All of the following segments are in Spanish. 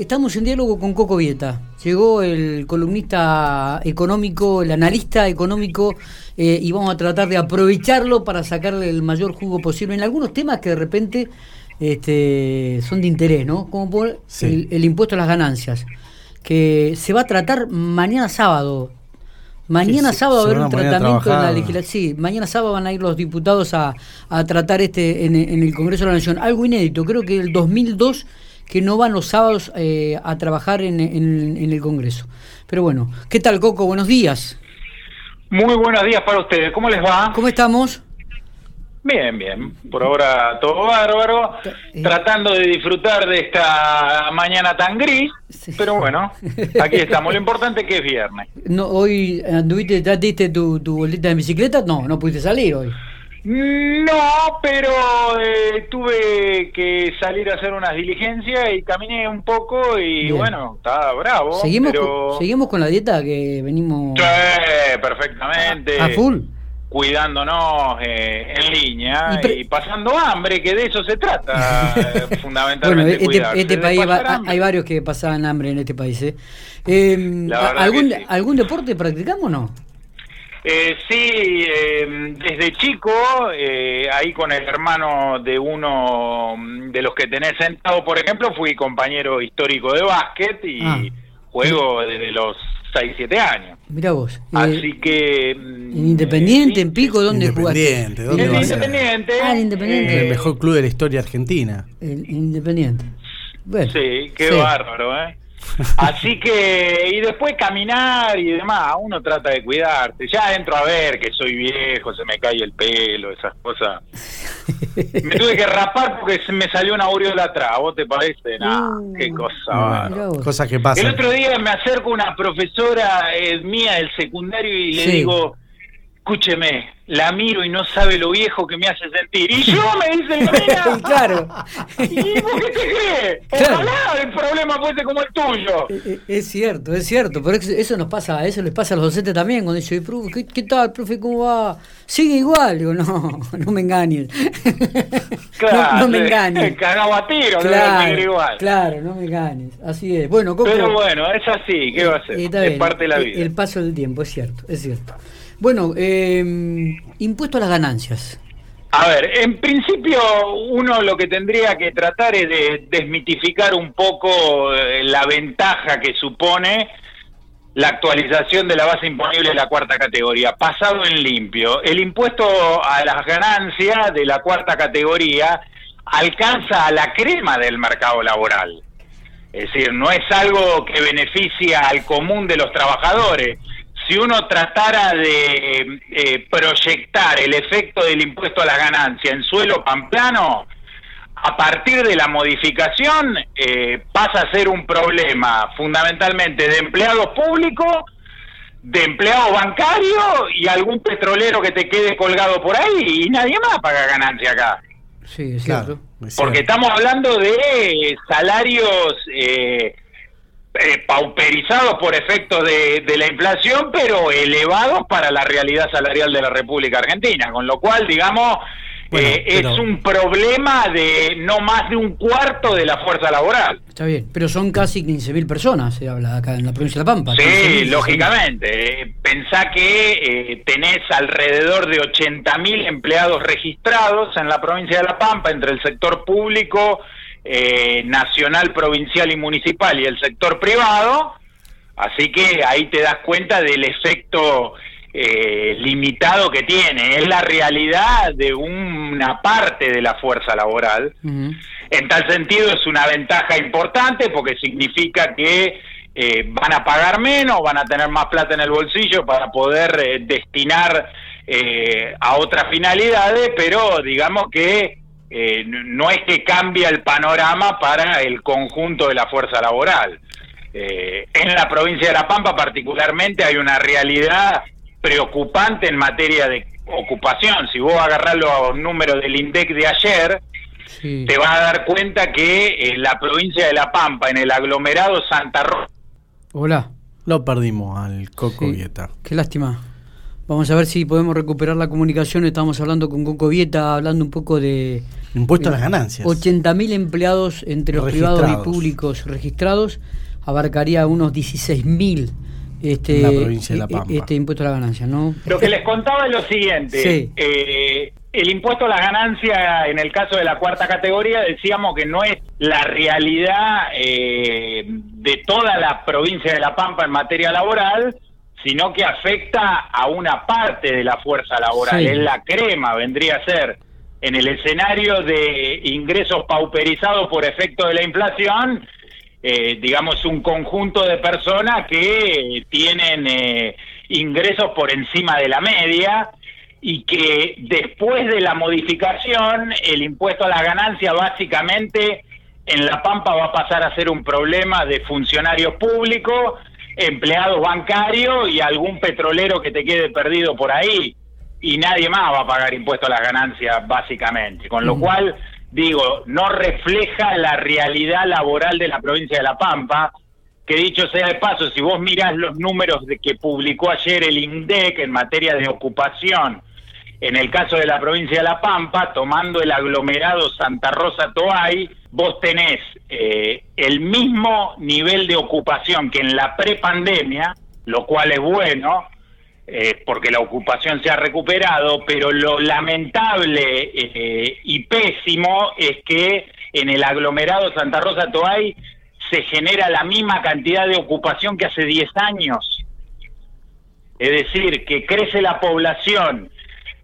estamos en diálogo con Coco Vieta. Llegó el columnista económico, el analista económico, eh, y vamos a tratar de aprovecharlo para sacarle el mayor jugo posible en algunos temas que de repente este, son de interés, ¿no? Como por el, impuesto a las ganancias, que se va a tratar mañana sábado. Mañana sábado va a haber un tratamiento en la legislación. Sí, mañana sábado van a ir los diputados a, tratar este en, en, el Congreso de la Nación. Algo inédito, creo que el 2002 que no van los sábados eh, a trabajar en, en, el Congreso. Pero bueno, ¿qué tal Coco? Buenos días. Muy buenos días para ustedes. ¿Cómo les va? ¿Cómo estamos? Bien, bien. Por ahora todo bárbaro. Eh. Tratando de disfrutar de esta mañana tan gris. Pero bueno, aquí estamos. Lo importante es que es viernes. No, hoy anduviste, ya diste tu, tu bolita de bicicleta. No, no pudiste salir hoy. No, pero eh, tuve que salir a hacer unas diligencias y caminé un poco y bueno, estaba bravo. ¿Seguimos, con, ¿Seguimos con la dieta que venimos? Sí, perfectamente. A full cuidándonos eh, en línea y, pasando hambre, que de eso se trata fundamentalmente. Bueno, este, este país hay varios que pasaban hambre en este país. ¿eh? eh ¿algún, ¿Algún deporte practicamos o no? Eh, sí, em, desde chico, eh, ahí con el hermano de uno de los que tenés sentado, por ejemplo, fui compañero histórico de básquet y ah. juego desde los 6, 7 años. Mira vos. Así que... ¿En Independiente, en Pico, dónde Independiente, ¿dónde en Independiente. Ah, Independiente. el mejor club de la historia argentina. El Independiente. sí, qué bárbaro, ¿eh? Así que, y después caminar y demás, uno trata de cuidarse. Ya entro a ver que soy viejo, se me cae el pelo, esas cosas. Me tuve que rapar porque se me salió una aureola atrás, ¿vos te parece? No, uh, qué cosa. Cosas que pasan. El otro día me acerco a una profesora eh, mía del secundario y le digo, escúcheme, la miro y no sabe lo viejo que me hace sentir. Y yo me dice, claro. ¿Y vos qué te crees? Ojalá el problema fuese como el tuyo. Eh, eh, es, cierto, es cierto. Pero eso nos pasa, eso les pasa a los docentes también. Cuando dicen, ¿qué, qué tal, profe? ¿Cómo va? Sigue igual. Digo, no, no me engañes. Claro, no, me engañes. Cagado a tiro, claro, igual. Claro, no me engañes. Así es. Bueno, Pero bueno, es así. ¿Qué va a ser? Es parte de la vida. El paso del tiempo, es cierto, es cierto. Bueno, eh, impuesto a las ganancias. A ver, en principio uno lo que tendría que tratar es de desmitificar un poco eh, la ventaja que supone la actualización de la base imponible de la cuarta categoría. Pasado en limpio, el impuesto a las ganancias de la cuarta categoría alcanza a la crema del mercado laboral. Es decir, no es algo que beneficia al común de los trabajadores, si uno tratara de eh, proyectar el efecto del impuesto a la ganancia en suelo pamplano, a partir de la modificación eh, pasa a ser un problema fundamentalmente de empleados públicos, de empleados bancarios y algún petrolero que te quede colgado por ahí y nadie más paga ganancia acá. Sí, es cierto. Porque estamos hablando de salarios... Eh, eh, pauperizados por efectos de, la inflación, pero elevados para la realidad salarial de la República Argentina, con lo cual, digamos, eh, es un problema de no más de un cuarto de la fuerza laboral. Está bien, pero son casi 15.000 personas, se habla acá en la provincia de La Pampa. Sí, lógicamente. pensá que eh, tenés alrededor de 80.000 empleados registrados en la provincia de La Pampa entre el sector público eh, nacional, provincial y municipal y el sector privado, así que ahí te das cuenta del efecto eh, limitado que tiene, es la realidad de una parte de la fuerza laboral. En tal sentido es una ventaja importante porque significa que eh, van a pagar menos, van a tener más plata en el bolsillo para poder destinar a otras finalidades, pero digamos que eh, no es que cambia el panorama para el conjunto de la fuerza laboral. Eh, en la provincia de La Pampa particularmente hay una realidad preocupante en materia de ocupación. Si vos agarrás los números del INDEC de ayer, te vas a dar cuenta que en la provincia de La Pampa, en el aglomerado Santa Rosa... Hola. Lo perdimos al Coco Qué lástima. Vamos a ver si podemos recuperar la comunicación. Estamos hablando con Coco Vieta, hablando un poco de... Impuesto a las ganancias. 80.000 empleados entre los privados y públicos registrados. Abarcaría unos 16.000 este, la provincia de La e- Pampa. este impuesto a la ganancia, ¿no? Lo que les contaba es lo siguiente. Sí. Eh, el impuesto a la ganancia, en el caso de la cuarta categoría, decíamos que no es la realidad eh, de toda la provincia de La Pampa en materia laboral, sino que afecta a una parte de la fuerza laboral. Sí. Es la crema, vendría a ser en el escenario de ingresos pauperizados por efecto de la inflación, eh, digamos, un conjunto de personas que tienen eh, ingresos por encima de la media y que después de la modificación el impuesto a la ganancia básicamente en La Pampa va a pasar a ser un problema de funcionarios públicos, empleados bancarios y algún petrolero que te quede perdido por ahí y nadie más va a pagar impuesto a las ganancias básicamente, con lo cual digo, no refleja la realidad laboral de la provincia de La Pampa, que dicho sea de paso, si vos mirás los números de que publicó ayer el INDEC en materia de ocupación, en el caso de la provincia de La Pampa, tomando el aglomerado Santa Rosa Toay, vos tenés eh, el mismo nivel de ocupación que en la prepandemia, lo cual es bueno, eh, porque la ocupación se ha recuperado, pero lo lamentable eh, y pésimo es que en el aglomerado Santa Rosa Toay se genera la misma cantidad de ocupación que hace 10 años. Es decir, que crece la población,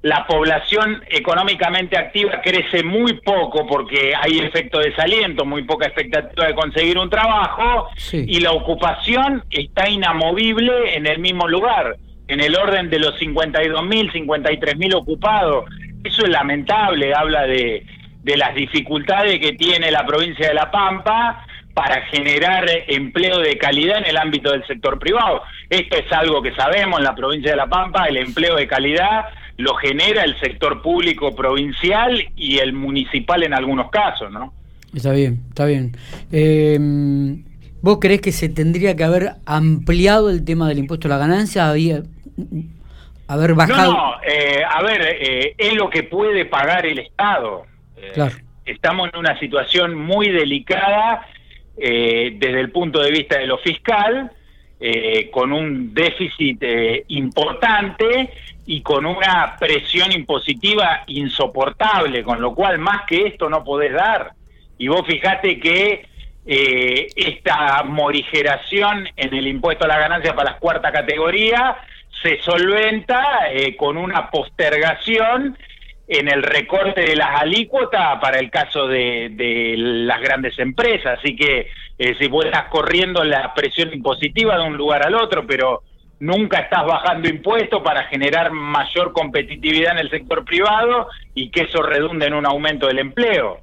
la población económicamente activa crece muy poco porque hay efecto desaliento, muy poca expectativa de conseguir un trabajo Sí. y la ocupación está inamovible en el mismo lugar, en el orden de los 52.000, 53.000 ocupados. Eso es lamentable, habla de, de las dificultades que tiene la provincia de La Pampa para generar empleo de calidad en el ámbito del sector privado. Esto es algo que sabemos en la provincia de La Pampa, el empleo de calidad lo genera el sector público provincial y el municipal en algunos casos, ¿no? Está bien, está bien. Eh, ¿Vos creés que se tendría que haber ampliado el tema del impuesto a la ganancia? Había, haber bajado. No, no, eh, a ver, eh, es lo que puede pagar el Estado. Eh, Claro. Estamos en una situación muy delicada eh, desde el punto de vista de lo fiscal, eh, con un déficit eh, importante y con una presión impositiva insoportable, con lo cual más que esto no podés dar. Y vos fijate que eh, esta morigeración en el impuesto a la ganancia para la cuarta categoría se solventa eh, con una postergación en el recorte de las alícuotas para el caso de, de las grandes empresas. Así que eh, si vos estás corriendo la presión impositiva de un lugar al otro, pero nunca estás bajando impuestos para generar mayor competitividad en el sector privado y que eso redunde en un aumento del empleo.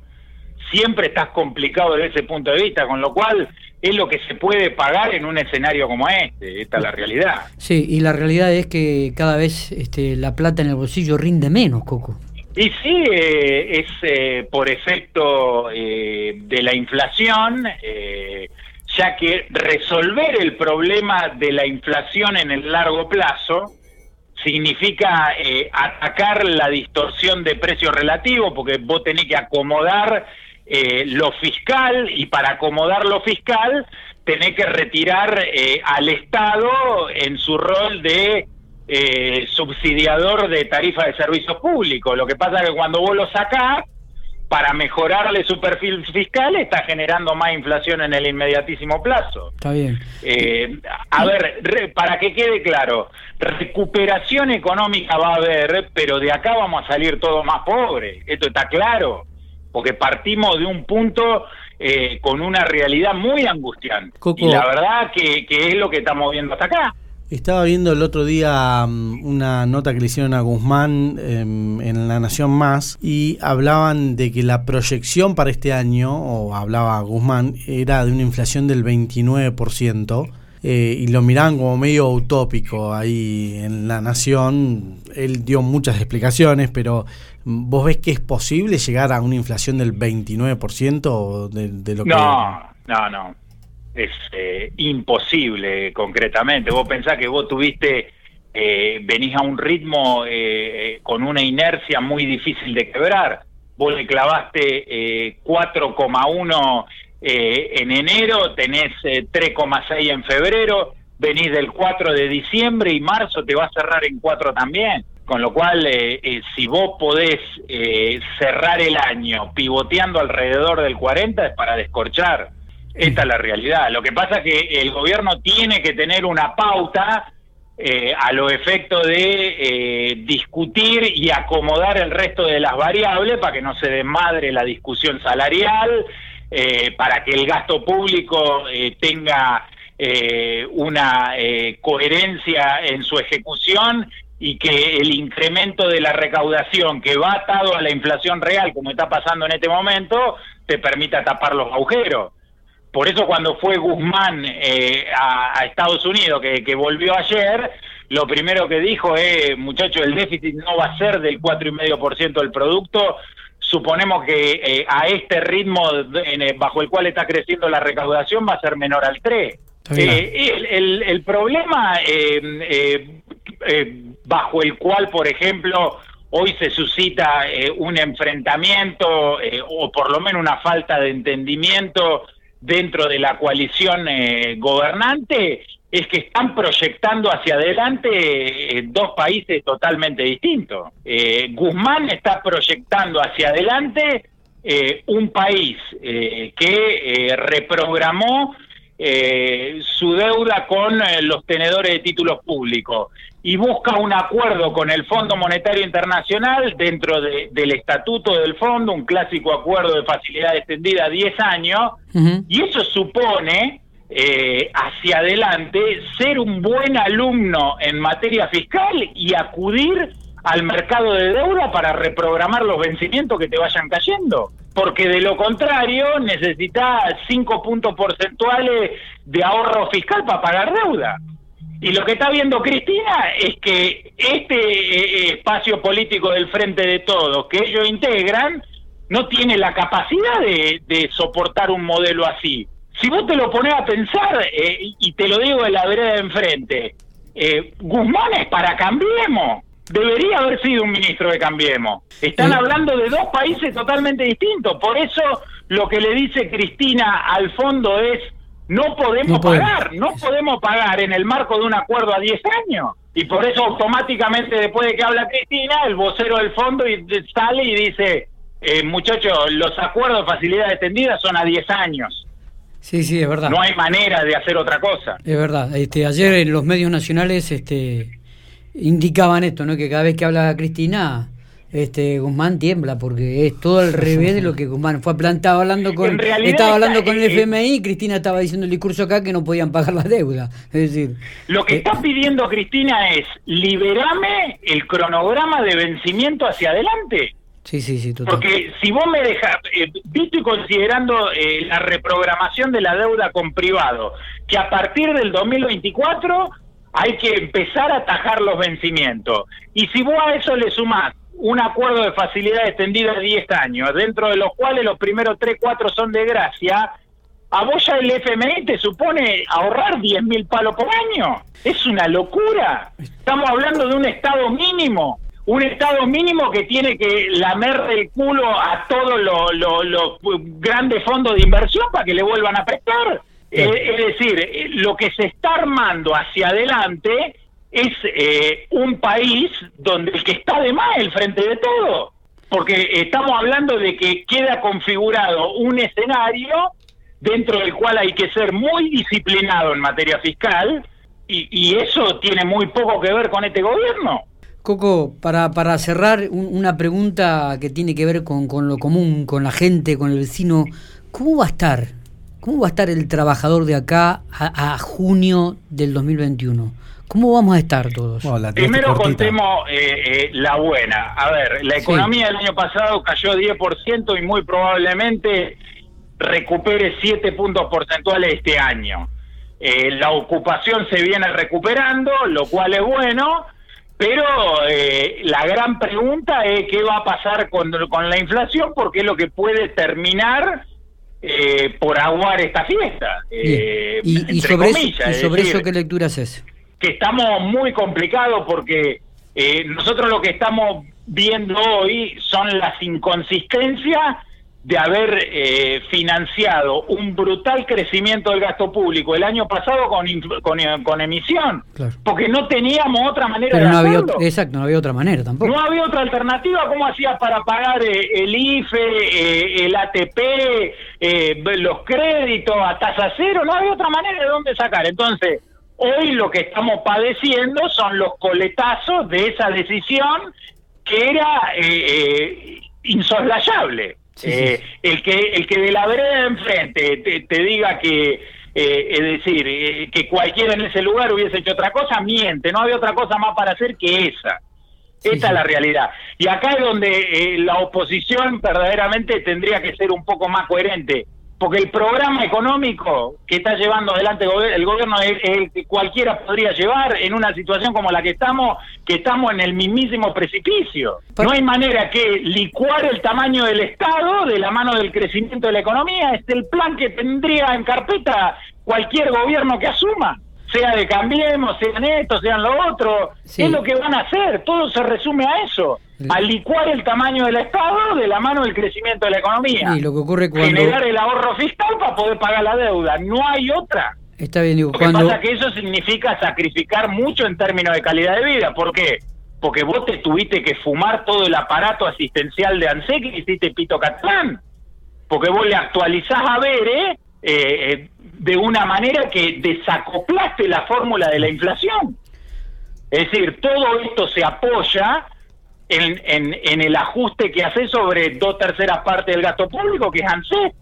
Siempre estás complicado desde ese punto de vista, con lo cual es lo que se puede pagar en un escenario como este. Esta es la realidad. Sí, y la realidad es que cada vez este, la plata en el bolsillo rinde menos, Coco. Y sí, eh, es eh, por efecto eh, de la inflación, eh, ya que resolver el problema de la inflación en el largo plazo significa eh, atacar la distorsión de precio relativo, porque vos tenés que acomodar eh, lo fiscal y para acomodar lo fiscal tenés que retirar al Estado en su rol de eh, subsidiador de tarifa de servicios públicos. Lo que pasa es que cuando vos lo sacás, para mejorarle su perfil fiscal, está generando más inflación en el inmediatísimo plazo. Está bien. Eh, a ver, re- para que quede claro, recuperación económica va a haber, pero de acá vamos a salir todos más pobres. Esto está claro, porque partimos de un punto eh, con una realidad muy angustiante. Coco. Y la verdad que, que es lo que estamos viendo hasta acá. Estaba viendo el otro día mm, una nota que le hicieron a Guzmán em, en La Nación Más y hablaban de que la proyección para este año, o hablaba Guzmán, era de una inflación del 29%. eh, y lo miraban como medio utópico ahí en La Nación. Él dio muchas explicaciones, pero mm, ¿vos ves que es posible llegar a una inflación del 29% de, de lo que... No, no, no. Es eh, imposible, concretamente. Vos pensás que vos tuviste eh, venís a un ritmo eh, con una inercia muy difícil de quebrar. Vos le clavaste 4,1 en enero, tenés 3,6 en febrero, venís del 4 de diciembre y marzo te va a cerrar en 4 también. Con lo cual, si vos podés cerrar el año pivoteando alrededor del 40 es para descorchar. Esta es la realidad. Lo que pasa es que el gobierno tiene que tener una pauta eh, a los efectos de eh, discutir y acomodar el resto de las variables para que no se desmadre la discusión salarial, eh, para que el gasto público tenga una coherencia en su ejecución y que el incremento de la recaudación que va atado a la inflación real, como está pasando en este momento, te permita tapar los agujeros. Por eso cuando fue Guzmán eh, a, Estados Unidos, que, volvió ayer, lo primero que dijo es, muchachos, el déficit no va a ser del 4,5% del producto, suponemos que eh, a este ritmo eh, bajo el cual está creciendo la recaudación va a ser menor al 3. El, el, problema bajo el cual, por ejemplo, hoy se suscita un enfrentamiento o por lo menos una falta de entendimiento dentro de la coalición eh, gobernante es que están proyectando hacia adelante eh, dos países totalmente distintos. Eh, Guzmán está proyectando hacia adelante un país que reprogramó su deuda con los tenedores de títulos públicos y busca un acuerdo con el Fondo Monetario Internacional dentro del estatuto del fondo, un clásico acuerdo de facilidad extendida a 10 años, y eso supone eh, hacia adelante ser un buen alumno en materia fiscal y acudir al mercado de deuda para reprogramar los vencimientos que te vayan cayendo. Porque de lo contrario necesitas 5 puntos porcentuales de ahorro fiscal para pagar deuda. Y lo que está viendo Cristina es que este eh, eh, espacio político del Frente de Todos que ellos integran no tiene la capacidad de, soportar un modelo así. Si vos te lo pones a pensar, eh, y te lo digo de la vereda de enfrente, Guzmán es para Cambiemos. Debería haber sido un ministro de Cambiemos. Están hablando de dos países totalmente distintos. Por eso lo que le dice Cristina al fondo es no podemos pagar, no podemos pagar en el marco de un acuerdo a 10 años. Y por eso automáticamente después de que habla Cristina, el vocero del fondo sale y dice, eh, muchachos, los acuerdos de facilidad extendida son a 10 años. Sí, sí, es verdad. No hay manera de hacer otra cosa. Es verdad. Este, ayer en los medios nacionales este, indicaban esto, ¿no? Que cada vez que habla Cristina este Guzmán tiembla porque es todo al revés de lo que Guzmán fue plantado hablando con estaba hablando con el FMI y Cristina estaba diciendo el discurso acá que no podían pagar la deuda es decir lo que está pidiendo Cristina es liberame el cronograma de vencimiento hacia adelante Sí, sí, sí, total. Porque si vos me dejas, eh, visto y considerando eh, la reprogramación de la deuda con privado, que a partir del 2024 hay que empezar a atajar los vencimientos. Y si vos a eso le sumás un acuerdo de facilidad extendida de 10 años, dentro de los cuales los primeros 3, 4 son de gracia, a vos ya el FMI te supone ahorrar 10 mil palos por año. Es una locura. Estamos hablando de un estado mínimo. Un estado mínimo que tiene que lamer el culo a todos los grandes fondos de inversión para que le vuelvan a prestar. es decir, lo que se está armando hacia adelante es eh, un país donde el que está de más el frente de todo, porque estamos hablando de que queda configurado un escenario dentro del cual hay que ser muy disciplinado en materia fiscal y, eso tiene muy poco que ver con este gobierno. Coco, para, para cerrar, una pregunta que tiene que ver con, con lo común, con la gente, con el vecino. ¿Cómo va a estar? ¿Cómo va a estar el trabajador de acá a, a junio del 2021? ¿Cómo vamos a estar todos? Primero contemos eh, eh, la buena. A ver, la economía del año pasado cayó 10% y muy probablemente recupere 7 puntos porcentuales este año. Eh, la ocupación se viene recuperando, lo cual es bueno, pero la gran pregunta es qué va a pasar con, con la inflación, porque es lo que puede terminar por aguar esta fiesta. y, sobre, eso, ¿y sobre eso qué lectura haces? Que estamos muy complicados porque eh, nosotros lo que estamos viendo hoy son las inconsistencias de haber eh, financiado un brutal crecimiento del gasto público el año pasado con, con, emisión, porque no teníamos otra manera de no Había, exacto, no había otra manera tampoco. No había otra alternativa, ¿cómo hacías para pagar eh, el IFE, eh, el ATP, los créditos a tasa cero? No había otra manera de dónde sacar. Entonces, hoy lo que estamos padeciendo son los coletazos de esa decisión que era insoslayable. Eh, el que el que de la vereda de enfrente te, diga que eh, es decir eh, que cualquiera en ese lugar hubiese hecho otra cosa miente. No había otra cosa más para hacer que esa. Esta es la realidad. Y acá es donde la oposición verdaderamente tendría que ser un poco más coherente porque el programa económico que está llevando adelante el gobierno es el que cualquiera podría llevar en una situación como la que estamos, que estamos en el mismísimo precipicio. No hay manera que licuar el tamaño del Estado de la mano del crecimiento de la economía, es el plan que tendría en carpeta cualquier gobierno que asuma sea de Cambiemos, sean esto, sean lo otro, es lo que van a hacer, todo se resume a eso al licuar el tamaño del Estado de la mano del crecimiento de la economía. Y lo que ocurre cuando... Generar el ahorro fiscal para poder pagar la deuda. No hay otra. Está bien, digo, lo que pasa que eso significa sacrificar mucho en términos de calidad de vida. ¿Por qué? Porque vos te tuviste que fumar todo el aparato asistencial de ANSEC y hiciste Pito Catlán. Porque vos le actualizás a ver, ¿eh? Eh, de una manera que desacoplaste la fórmula de la inflación. Es decir, todo esto se apoya en, en, el ajuste que hace sobre dos terceras partes del gasto público, que es ANSES.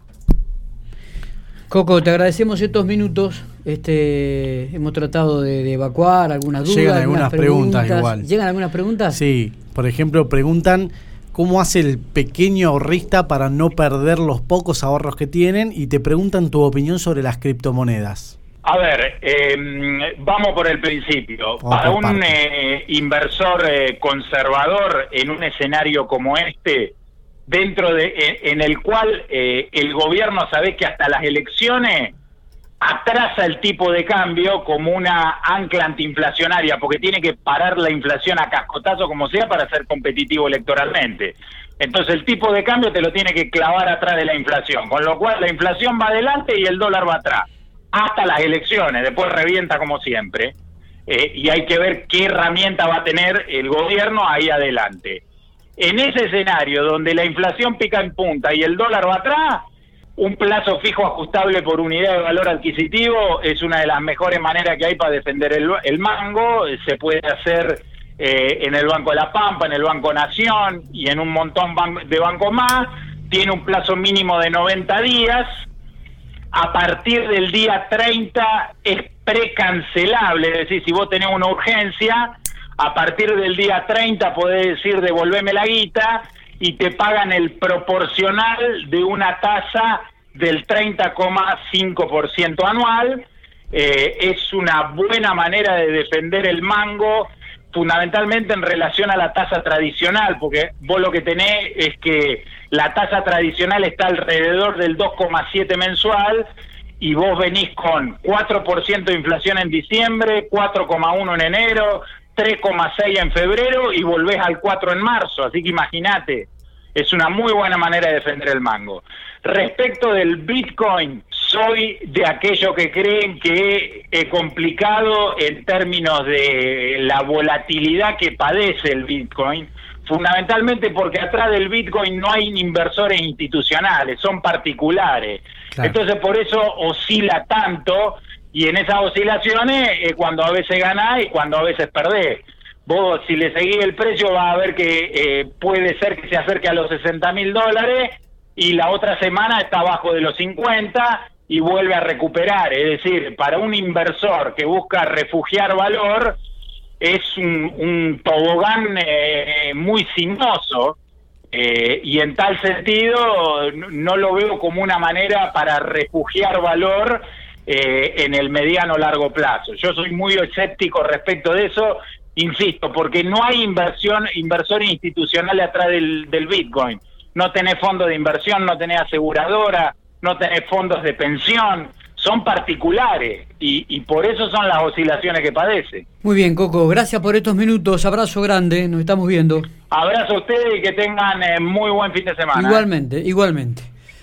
Coco, te agradecemos estos minutos. Este, hemos tratado de, evacuar algunas dudas. Llegan algunas, preguntas, igual. ¿Llegan algunas preguntas? Sí, por ejemplo, preguntan cómo hace el pequeño ahorrista para no perder los pocos ahorros que tienen y te preguntan tu opinión sobre las criptomonedas. A ver, em, vamos por el principio. Para un eh, inversor eh, conservador en un escenario como este, dentro de en, el cual eh, el gobierno sabe que hasta las elecciones atrasa el tipo de cambio como una ancla antiinflacionaria, porque tiene que parar la inflación a cascotazo como sea para ser competitivo electoralmente. Entonces el tipo de cambio te lo tiene que clavar atrás de la inflación, con lo cual la inflación va adelante y el dólar va atrás hasta las elecciones, después revienta como siempre, eh, y hay que ver qué herramienta va a tener el gobierno ahí adelante. En ese escenario donde la inflación pica en punta y el dólar va atrás, un plazo fijo ajustable por unidad de valor adquisitivo es una de las mejores maneras que hay para defender el, mango. Se puede hacer eh, en el Banco de la Pampa, en el Banco Nación y en un montón de bancos más. Tiene un plazo mínimo de 90 días a partir del día 30 es precancelable, es decir, si vos tenés una urgencia, a partir del día 30 podés decir devolveme la guita y te pagan el proporcional de una tasa del 30,5% anual. Eh, es una buena manera de defender el mango, fundamentalmente en relación a la tasa tradicional, porque vos lo que tenés es que la tasa tradicional está alrededor del 2,7 mensual y vos venís con 4% de inflación en diciembre, 4,1 en enero, 3,6 en febrero y volvés al 4 en marzo. Así que imagínate, es una muy buena manera de defender el mango. Respecto del Bitcoin, soy de aquellos que creen que es complicado en términos de la volatilidad que padece el Bitcoin fundamentalmente porque atrás del Bitcoin no hay inversores institucionales, son particulares. Entonces por eso oscila tanto y en esas oscilaciones es cuando a veces ganás y cuando a veces perdés. Vos si le seguís el precio vas a ver que eh, puede ser que se acerque a los 60 mil dólares y la otra semana está abajo de los 50 y vuelve a recuperar. Es decir, para un inversor que busca refugiar valor, es un, tobogán eh, muy sinuoso eh, y en tal sentido no, lo veo como una manera para refugiar valor eh, en el mediano largo plazo. Yo soy muy escéptico respecto de eso, insisto, porque no hay inversión, inversores institucionales atrás del Bitcoin. No tenés fondos de inversión, no tenés aseguradora, no tenés fondos de pensión, son particulares y, y por eso son las oscilaciones que padece. Muy bien, Coco, gracias por estos minutos, abrazo grande, nos estamos viendo. Abrazo a ustedes y que tengan eh, muy buen fin de semana. Igualmente, igualmente.